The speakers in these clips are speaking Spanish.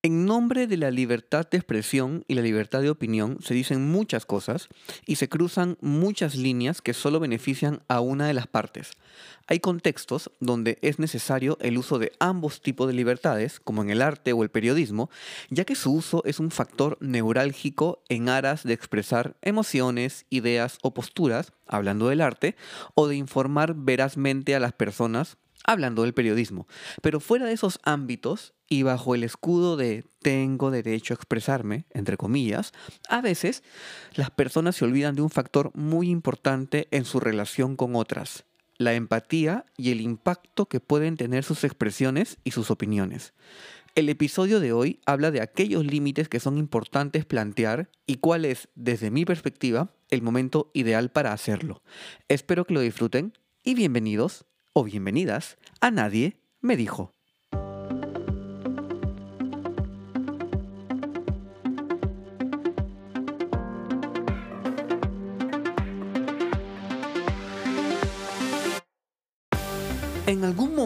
En nombre de la libertad de expresión y la libertad de opinión se dicen muchas cosas y se cruzan muchas líneas que solo benefician a una de las partes. Hay contextos donde es necesario el uso de ambos tipos de libertades, como en el arte o el periodismo, ya que su uso es un factor neurálgico en aras de expresar emociones, ideas o posturas, hablando del arte, o de informar verazmente a las personas hablando del periodismo. Pero fuera de esos ámbitos y bajo el escudo de tengo derecho a expresarme, entre comillas, a veces las personas se olvidan de un factor muy importante en su relación con otras, la empatía y el impacto que pueden tener sus expresiones y sus opiniones. El episodio de hoy habla de aquellos límites que son importantes plantear y cuál es, desde mi perspectiva, el momento ideal para hacerlo. Espero que lo disfruten y bienvenidos o bienvenidas a Nadie me dijo.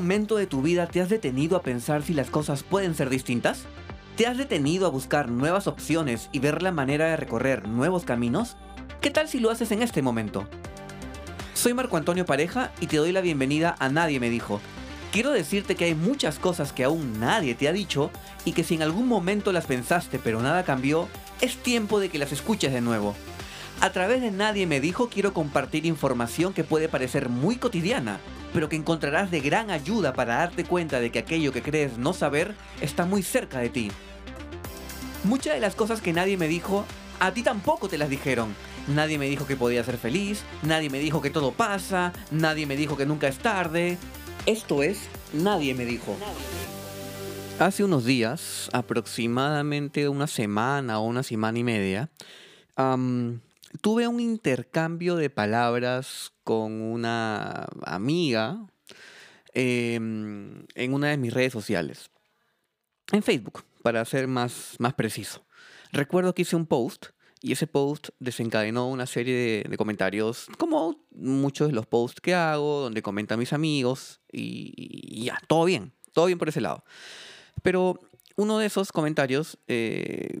Momento de tu vida te has detenido a pensar si las cosas pueden ser distintas? ¿Te has detenido a buscar nuevas opciones y ver la manera de recorrer nuevos caminos? ¿Qué tal si lo haces en este momento? Soy Marco Antonio Pareja y te doy la bienvenida a Nadie me dijo. Quiero decirte que hay muchas cosas que aún nadie te ha dicho y que si en algún momento las pensaste pero nada cambió, es tiempo de que las escuches de nuevo. A través de Nadie me dijo quiero compartir información que puede parecer muy cotidiana, pero que encontrarás de gran ayuda para darte cuenta de que aquello que crees no saber está muy cerca de ti. Muchas de las cosas que nadie me dijo, a ti tampoco te las dijeron, Nadie me dijo que podía ser feliz, nadie me dijo que todo pasa, nadie me dijo que nunca es tarde. Esto es, nadie me dijo. Hace unos días, aproximadamente una semana o una semana y media, tuve un intercambio de palabras con una amiga em, en una de mis redes sociales. En Facebook, para ser más, más preciso. Recuerdo que hice un post y ese post desencadenó una serie de, comentarios, como muchos de los posts que hago, donde comentan mis amigos, y, ya, todo bien, todo bien por ese lado. Pero uno de esos comentarios eh,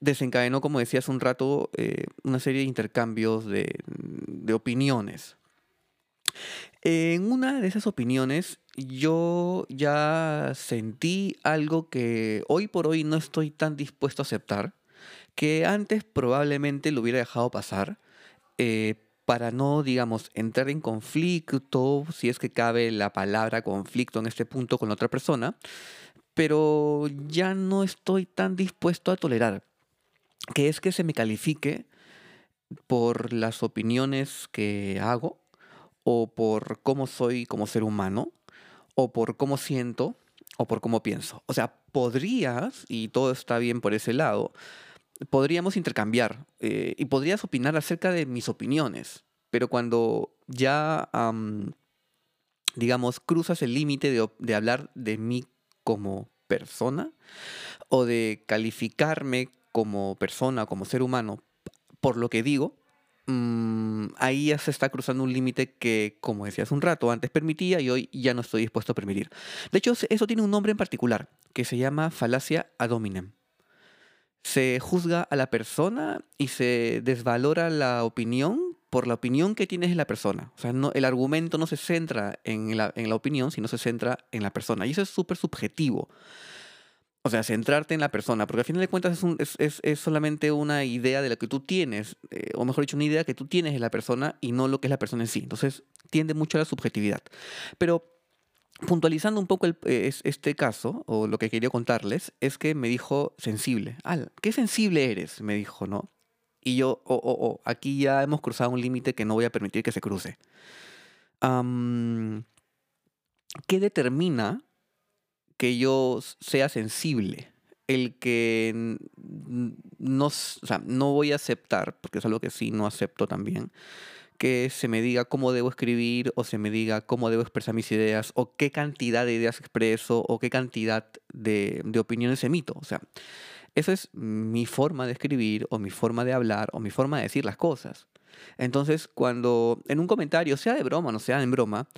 desencadenó, como decía hace un rato, eh, una serie de intercambios de, opiniones. En una de esas opiniones yo ya sentí algo que hoy por hoy no estoy tan dispuesto a aceptar que antes probablemente lo hubiera dejado pasar eh, para no, digamos, entrar en conflicto, si es que cabe la palabra conflicto en este punto con la otra persona, pero ya no estoy tan dispuesto a tolerar, que es que se me califique por las opiniones que hago, o por cómo soy como ser humano, o por cómo siento, o por cómo pienso. O sea, podrías, y todo está bien por ese lado, podríamos intercambiar eh, y podrías opinar acerca de mis opiniones, pero cuando ya, digamos, cruzas el límite de, hablar de mí como persona o de calificarme como persona, como ser humano, por lo que digo, mm, ahí ya se está cruzando un límite que, como decía hace un rato, antes permitía y hoy ya no estoy dispuesto a permitir. De hecho, eso tiene un nombre en particular, que se llama falacia ad hominem se juzga a la persona y se desvalora la opinión por la opinión que tienes de la persona. O sea, no, el argumento no se centra en la, en la opinión, sino se centra en la persona. Y eso es súper subjetivo. O sea, centrarte en la persona, porque al final de cuentas es, es, es, solamente una idea de lo que tú tienes, eh, o mejor dicho, una idea que tú tienes de la persona y no lo que es la persona en sí. Entonces, tiende mucho a la subjetividad. Pero puntualizando un poco el, eh, este caso, o lo que quería contarles, es que me dijo sensible. Al, ¿qué sensible eres? Me dijo, ¿no? Y yo, oh, oh, oh, aquí ya hemos cruzado un límite que no voy a permitir que se cruce. ¿Qué determina que yo sea sensible? El que no, o sea, no voy a aceptar, porque es algo que sí no acepto también, que se me diga cómo debo escribir o se me diga cómo debo expresar mis ideas o qué cantidad de ideas expreso o qué cantidad de, opiniones emito. O sea, esa es mi forma de escribir o mi forma de hablar o mi forma de decir las cosas. Entonces, cuando en un comentario, sea de broma o no sea en broma,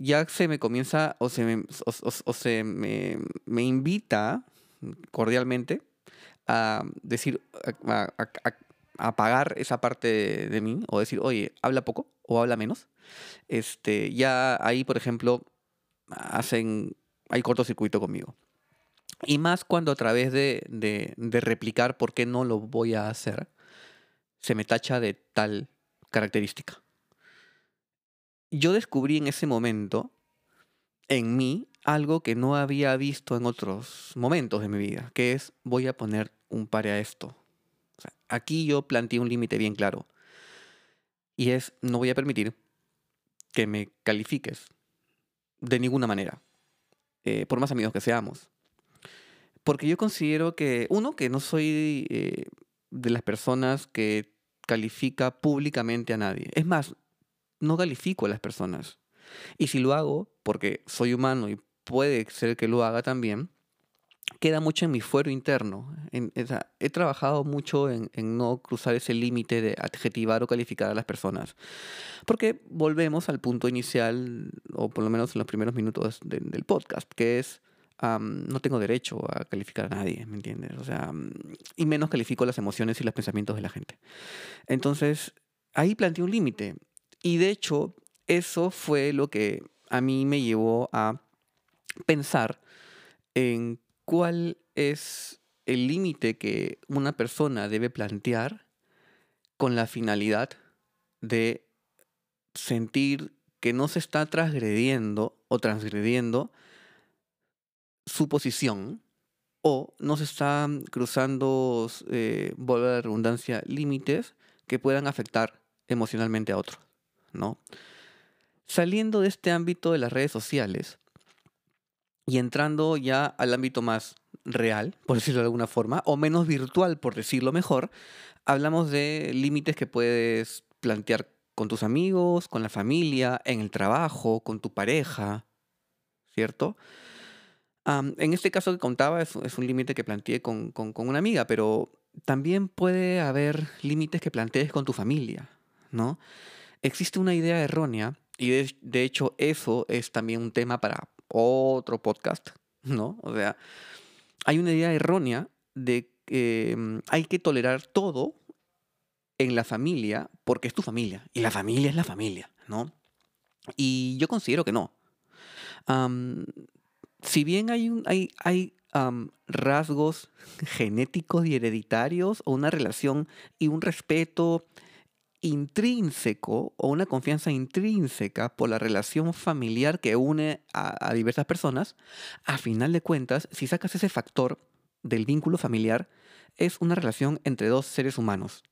ya se me comienza o se me, invita cordialmente a decir, a, apagar esa parte de, mí o decir, oye, habla poco o habla menos. Este, ya ahí, por ejemplo, hacen, hay cortocircuito conmigo. Y más cuando a través de, de, replicar por qué no lo voy a hacer, se me tacha de tal característica. Yo descubrí en ese momento en mí algo que no había visto en otros momentos de mi vida, que es voy a poner un pare a esto. aquí yo planteé un límite bien claro. Y es, no voy a permitir que me califiques de ninguna manera, eh, por más amigos que seamos. Porque yo considero que, uno, que no soy eh, de las personas que califica públicamente a nadie. Es más, no califico a las personas. Y si lo hago, porque soy humano y puede ser que lo haga también, queda mucho en mi fuero interno. he trabajado mucho en, no cruzar ese límite de adjetivar o calificar a las personas. Porque volvemos al punto inicial, o por lo menos en los primeros minutos del podcast, que es, no tengo derecho a calificar a nadie, ¿me entiendes? O sea, y menos califico las emociones y los pensamientos de la gente. Entonces, ahí planteé un límite. Y de hecho, eso fue lo que a mí me llevó a pensar en cuál es el límite que una persona debe plantear con la finalidad de sentir que no se está transgrediendo o transgrediendo su posición o no se están cruzando, eh, volver a la redundancia, límites que puedan afectar emocionalmente a otros, ¿no? Saliendo de este ámbito de las redes sociales y entrando ya al ámbito más real, por decirlo de alguna forma, o menos virtual, por decirlo mejor, hablamos de límites que puedes plantear con tus amigos, con la familia, en el trabajo, con tu pareja, ¿cierto? en este caso que contaba es, un límite que planteé con, con, una amiga, pero también puede haber límites que plantees con tu familia, ¿no? Existe una idea errónea y de, hecho eso es también un tema para otro podcast, ¿no? O sea, hay una idea errónea de que mm, hay que tolerar todo en la familia porque es tu familia y la familia es la familia, ¿no? Y yo considero que no. si bien hay, hay, hay rasgos genéticos y hereditarios o una relación y un respeto intrínseco o una confianza intrínseca por la relación familiar que une a, diversas personas, a final de cuentas, si sacas ese factor del vínculo familiar, es una relación entre dos seres humanos.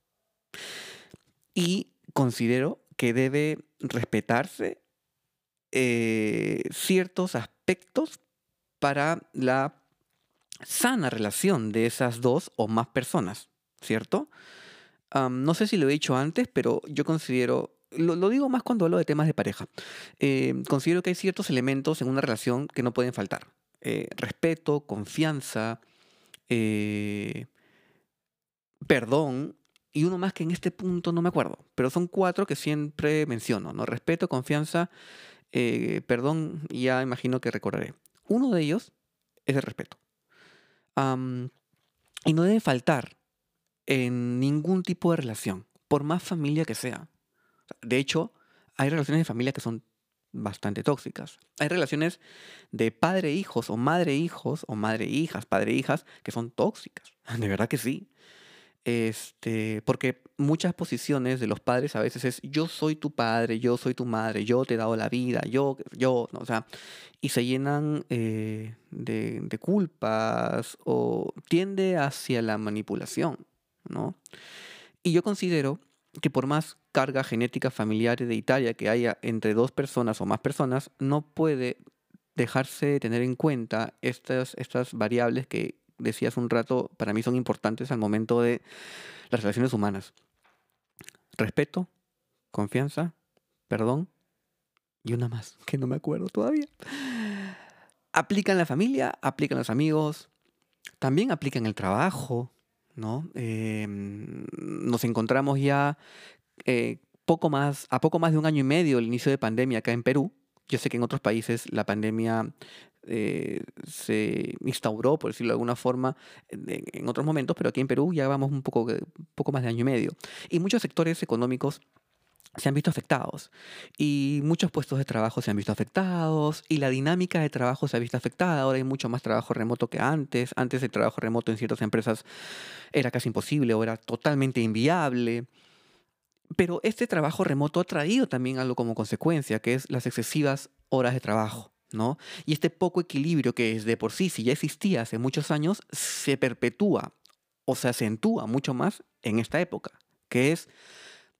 Y considero que debe respetarse eh, ciertos aspectos para la sana relación de esas dos o más personas, ¿cierto? No sé si lo he dicho antes, pero yo considero, lo, digo más cuando hablo de temas de pareja, eh, considero que hay ciertos elementos en una relación que no pueden faltar. Eh, respeto, confianza, eh, perdón, y uno más que en este punto no me acuerdo, pero son cuatro que siempre menciono, ¿no? Respeto, confianza, perdón, y ya imagino que recordaré. Uno de ellos es el respeto. y no debe faltar en ningún tipo de relación, por más familia que sea. De hecho, hay relaciones de familia que son bastante tóxicas. Hay relaciones de padre-hijos o madre-hijos o madre-hijas, padre-hijas que son tóxicas. De verdad que sí. Este, porque muchas posiciones de los padres a veces es yo soy tu padre, yo soy tu madre, yo te he dado la vida, yo, yo, o sea, y se llenan eh, de, de culpas o tiende hacia la manipulación. ¿No? Y yo considero que por más carga genética familiar hereditaria que haya entre dos personas o más personas, no puede dejarse tener en cuenta estas, estas variables que decía hace un rato, para mí son importantes al momento de las relaciones humanas. Respeto, confianza, perdón y una más, que no me acuerdo todavía. Aplican la familia, aplican los amigos, también aplican el trabajo, ¿no? Em, nos encontramos ya eh, poco más, a poco más de un año y medio del inicio de pandemia acá en Perú, Yo sé que en otros países la pandemia eh, se instauró, por decirlo de alguna forma, en, otros momentos, pero aquí en Perú ya vamos un poco, un poco más de año y medio. Y muchos sectores económicos se han visto afectados y muchos puestos de trabajo se han visto afectados y la dinámica de trabajo se ha visto afectada. Ahora hay mucho más trabajo remoto que antes. Antes el trabajo remoto en ciertas empresas era casi imposible o era totalmente inviable. Pero este trabajo remoto ha traído también algo como consecuencia, que es las excesivas horas de trabajo. ¿no? Y este poco equilibrio que es de por sí, si ya existía hace muchos años, se perpetúa o se acentúa mucho más en esta época, que es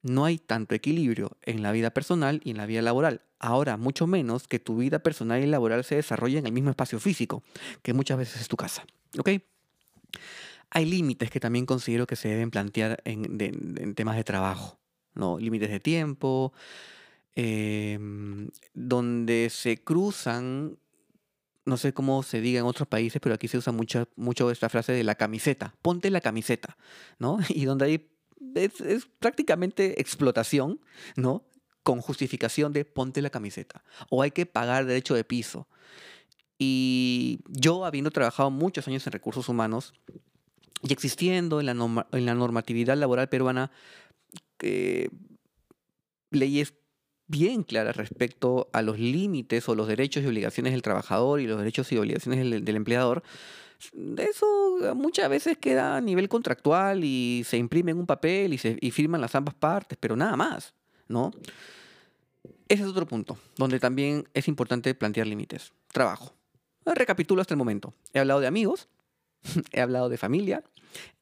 no hay tanto equilibrio en la vida personal y en la vida laboral. Ahora, mucho menos que tu vida personal y laboral se desarrollen en el mismo espacio físico, que muchas veces es tu casa. ¿Ok? Hay límites que también considero que se deben plantear en, temas de trabajo. ¿no? Límites de tiempo, em, donde se cruzan, no sé cómo se diga en otros países, pero aquí se usa mucho esta frase de la camiseta. Ponte la camiseta, ¿no? Y donde hay es, prácticamente explotación, ¿no? Con justificación de ponte la camiseta. O hay que pagar derecho de piso. Y yo, habiendo trabajado muchos años en recursos humanos y existiendo en la, normatividad laboral peruana eh, leyes bien claras respecto a los límites o los derechos y obligaciones del trabajador y los derechos y obligaciones del empleador, eso muchas veces queda a nivel contractual y se imprime en un papel y, se, y firman las ambas partes, pero nada más, ¿no? Ese es otro punto, donde también es importante plantear límites. Trabajo. Recapitulo hasta el momento. He hablado de amigos, he hablado de familia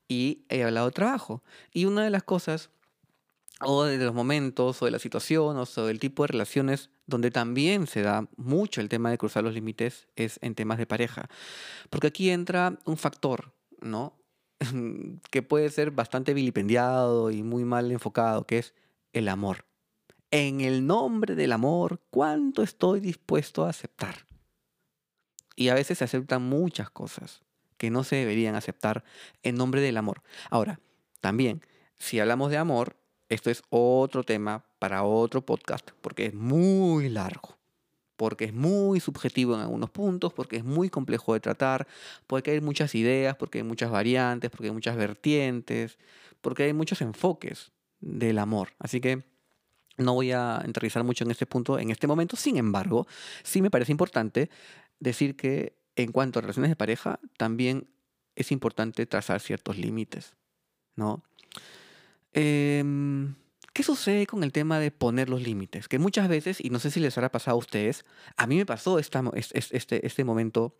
y he hablado de trabajo. Y una de las cosas o de los momentos o de la situación o del tipo de relaciones donde también se da mucho el tema de cruzar los límites es en temas de pareja. Porque aquí entra un factor, ¿no? que puede ser bastante vilipendiado y muy mal enfocado, que es el amor. En el nombre del amor, ¿cuánto estoy dispuesto a aceptar? Y a veces se aceptan muchas cosas que no se deberían aceptar en nombre del amor. Ahora, también, si hablamos de amor, esto es otro tema para otro podcast, porque es muy largo, porque es muy subjetivo en algunos puntos, porque es muy complejo de tratar, porque hay muchas ideas, porque hay muchas variantes, porque hay muchas vertientes, porque hay muchos enfoques del amor. Así que no voy a enterrizar mucho en este punto en este momento. Sin embargo, sí me parece importante decir que en cuanto a relaciones de pareja, también es importante trazar ciertos límites, ¿no? Em, ¿Qué sucede con el tema de poner los límites? Que muchas veces, y no sé si les habrá pasado a ustedes, a mí me pasó esta, este, este momento,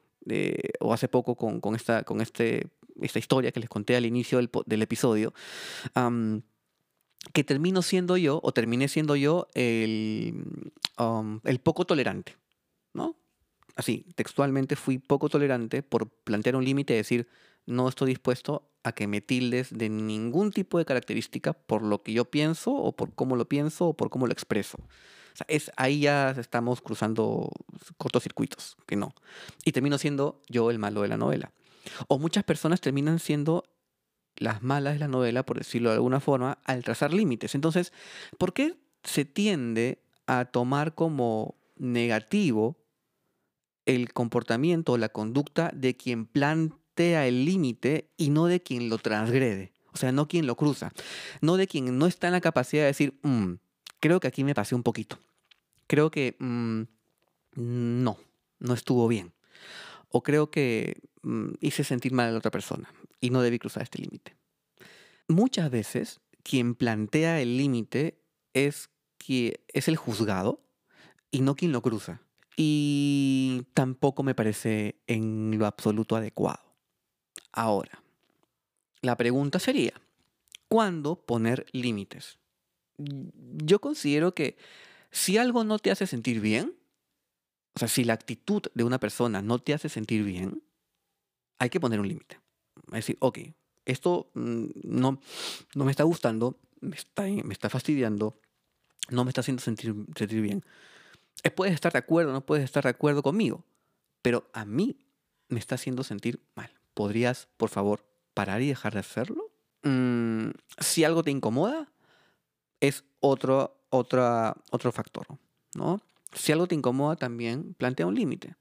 o hace poco con, con, esta, este, historia que les conté al inicio del, del episodio, que termino siendo yo, o terminé siendo yo, el, el poco tolerante, ¿no? Así, textualmente fui poco tolerante por plantear un límite y decir, no estoy dispuesto a que me tildes de ningún tipo de característica por lo que yo pienso o por cómo lo pienso o por cómo lo expreso. Es, ahí ya estamos cruzando cortocircuitos, que no. Y termino siendo yo el malo de la novela. O muchas personas terminan siendo las malas de la novela, por decirlo de alguna forma, al trazar límites. Entonces, ¿por qué se tiende a tomar como negativo el comportamiento o la conducta de quien plantea el límite y no de quien lo transgrede. O sea, no quien lo cruza. No de quien no está en la capacidad de decir, mm, creo que aquí me pasé un poquito. Creo que mm, no, no estuvo bien. O creo que mm, hice sentir mal a la otra persona y no debí cruzar este límite. Muchas veces quien plantea el límite es, es el juzgado y no quien lo cruza. Y tampoco me parece en lo absoluto adecuado. Ahora, la pregunta sería, ¿cuándo poner límites? Yo considero que si algo no te hace sentir bien, o sea, si la actitud de una persona no te hace sentir bien, hay que poner un límite. Es decir, ok, esto mm, no, no me está gustando, me está, me está fastidiando, no me está haciendo sentir, sentir bien. Eh, puedes estar de acuerdo, no puedes estar de acuerdo conmigo, pero a mí me está haciendo sentir mal. ¿Podrías, por favor, parar y dejar de hacerlo? Mm, si algo te incomoda, es otro, otro factor, ¿no? Si algo te incomoda también, plantea un límite.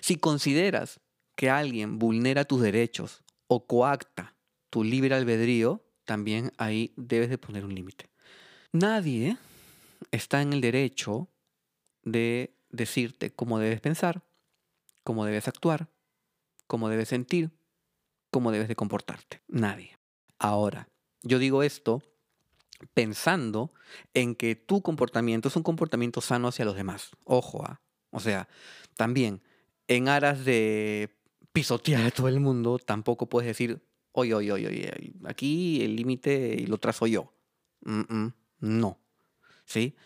Si consideras que alguien vulnera tus derechos o coacta tu libre albedrío, también ahí debes de poner un límite. Nadie está en el derecho de decirte cómo debes pensar, cómo debes actuar, cómo debes sentir, cómo debes de comportarte. Nadie. Ahora, yo digo esto pensando en que tu comportamiento es un comportamiento sano hacia los demás. Ojo, ¿ah? o sea, también en aras de pisotear a todo el mundo, tampoco puedes decir, oye, oye, oye, oye aquí el límite lo trazo yo. no. ¿Sí?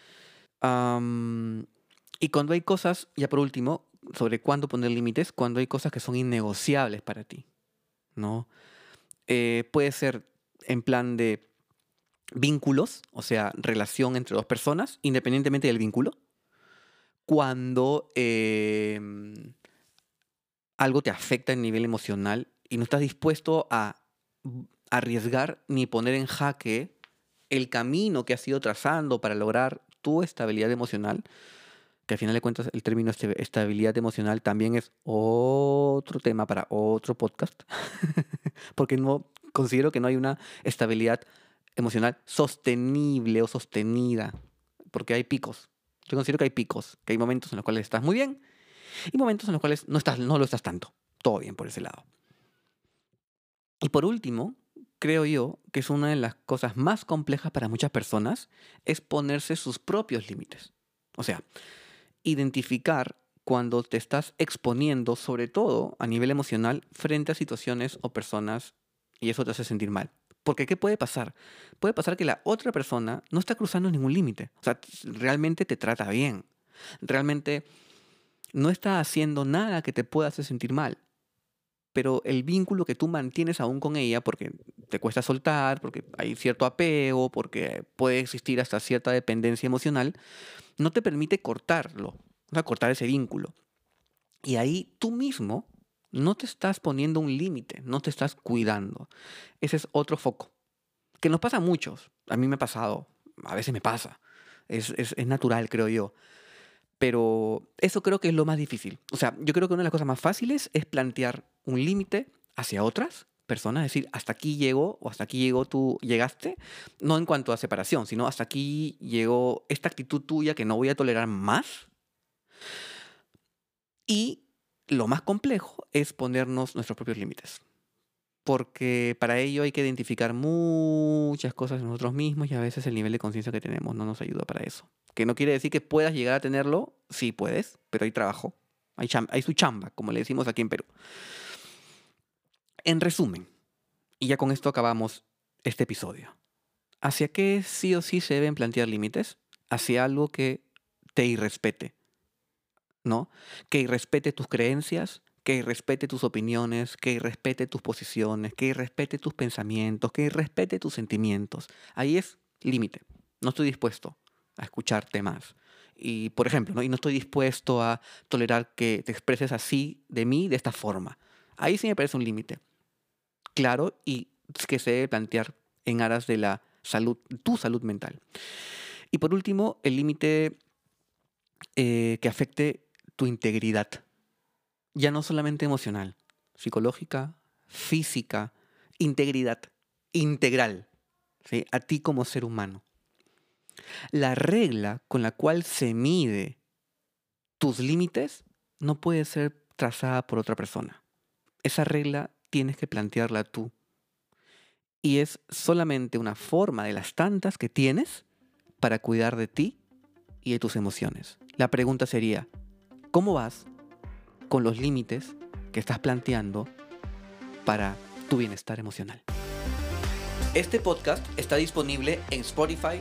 y cuando hay cosas, ya por último, sobre cuándo poner límites, cuando hay cosas que son innegociables para ti. ¿No? Eh, puede ser en plan de vínculos, o sea, relación entre dos personas, independientemente del vínculo. Cuando em, algo te afecta a nivel emocional y no estás dispuesto a arriesgar ni poner en jaque el camino que has ido trazando para lograr tu estabilidad emocional, que al final de cuentas el término este, estabilidad emocional también es otro tema para otro podcast, porque no considero que no hay una estabilidad emocional sostenible o sostenida, porque hay picos. Yo considero que hay picos, que hay momentos en los cuales estás muy bien y momentos en los cuales no, estás, no lo estás tanto. Todo bien por ese lado. Y por último, creo yo que es una de las cosas más complejas para muchas personas, es ponerse sus propios límites. O sea, identificar cuando te estás exponiendo, sobre todo a nivel emocional, frente a situaciones o personas y eso te hace sentir mal. Porque ¿qué puede pasar? Puede pasar que la otra persona no está cruzando ningún límite. O sea, realmente te trata bien. Realmente no está haciendo nada que te pueda hacer sentir mal. Pero el vínculo que tú mantienes aún con ella, porque te cuesta soltar, porque hay cierto apego, porque puede existir hasta cierta dependencia emocional, no te permite cortarlo, o sea, cortar ese vínculo. Y ahí tú mismo no te estás poniendo un límite, no te estás cuidando. Ese es otro foco. Que nos pasa a muchos. A mí me ha pasado, a veces me pasa. Es, natural, creo yo. Pero eso creo que es lo más difícil. O sea, yo creo que una de las cosas más fáciles es plantear un límite hacia otras personas, decir, hasta aquí llegó o hasta aquí llegó tú, llegaste, no en cuanto a separación, sino hasta aquí llegó esta actitud tuya que no voy a tolerar más. Y lo más complejo es ponernos nuestros propios límites. Porque para ello hay que identificar muchas cosas en nosotros mismos y a veces el nivel de conciencia que tenemos no nos ayuda para eso. Que no quiere decir que puedas llegar a tenerlo, sí puedes, pero hay trabajo, hay, su chamba, como le decimos aquí en Perú. En resumen, y ya con esto acabamos este episodio. ¿Hacia qué sí o sí se deben plantear límites? Hacia algo que te irrespete, ¿no? Que respete tus creencias, que respete tus opiniones, que respete tus posiciones, que respete tus pensamientos, que respete tus sentimientos. Ahí es límite. No estoy dispuesto a escucharte más. Y, por ejemplo, ¿no? y no estoy dispuesto a tolerar que te expreses así de mí, de esta forma. Ahí sí me parece un límite. Claro, y que se debe plantear en aras de la salud, tu salud mental. Y por último, el límite eh, que afecte tu integridad, ya no solamente emocional, psicológica, física, integridad, integral, ¿sí? a ti como ser humano. La regla con la cual se mide tus límites no puede ser trazada por otra persona. Esa regla tienes que plantearla tú. Y es solamente una forma de las tantas que tienes para cuidar de ti y de tus emociones. La pregunta sería, ¿Cómo vas con los límites que estás planteando para tu bienestar emocional? Este podcast está disponible en Spotify,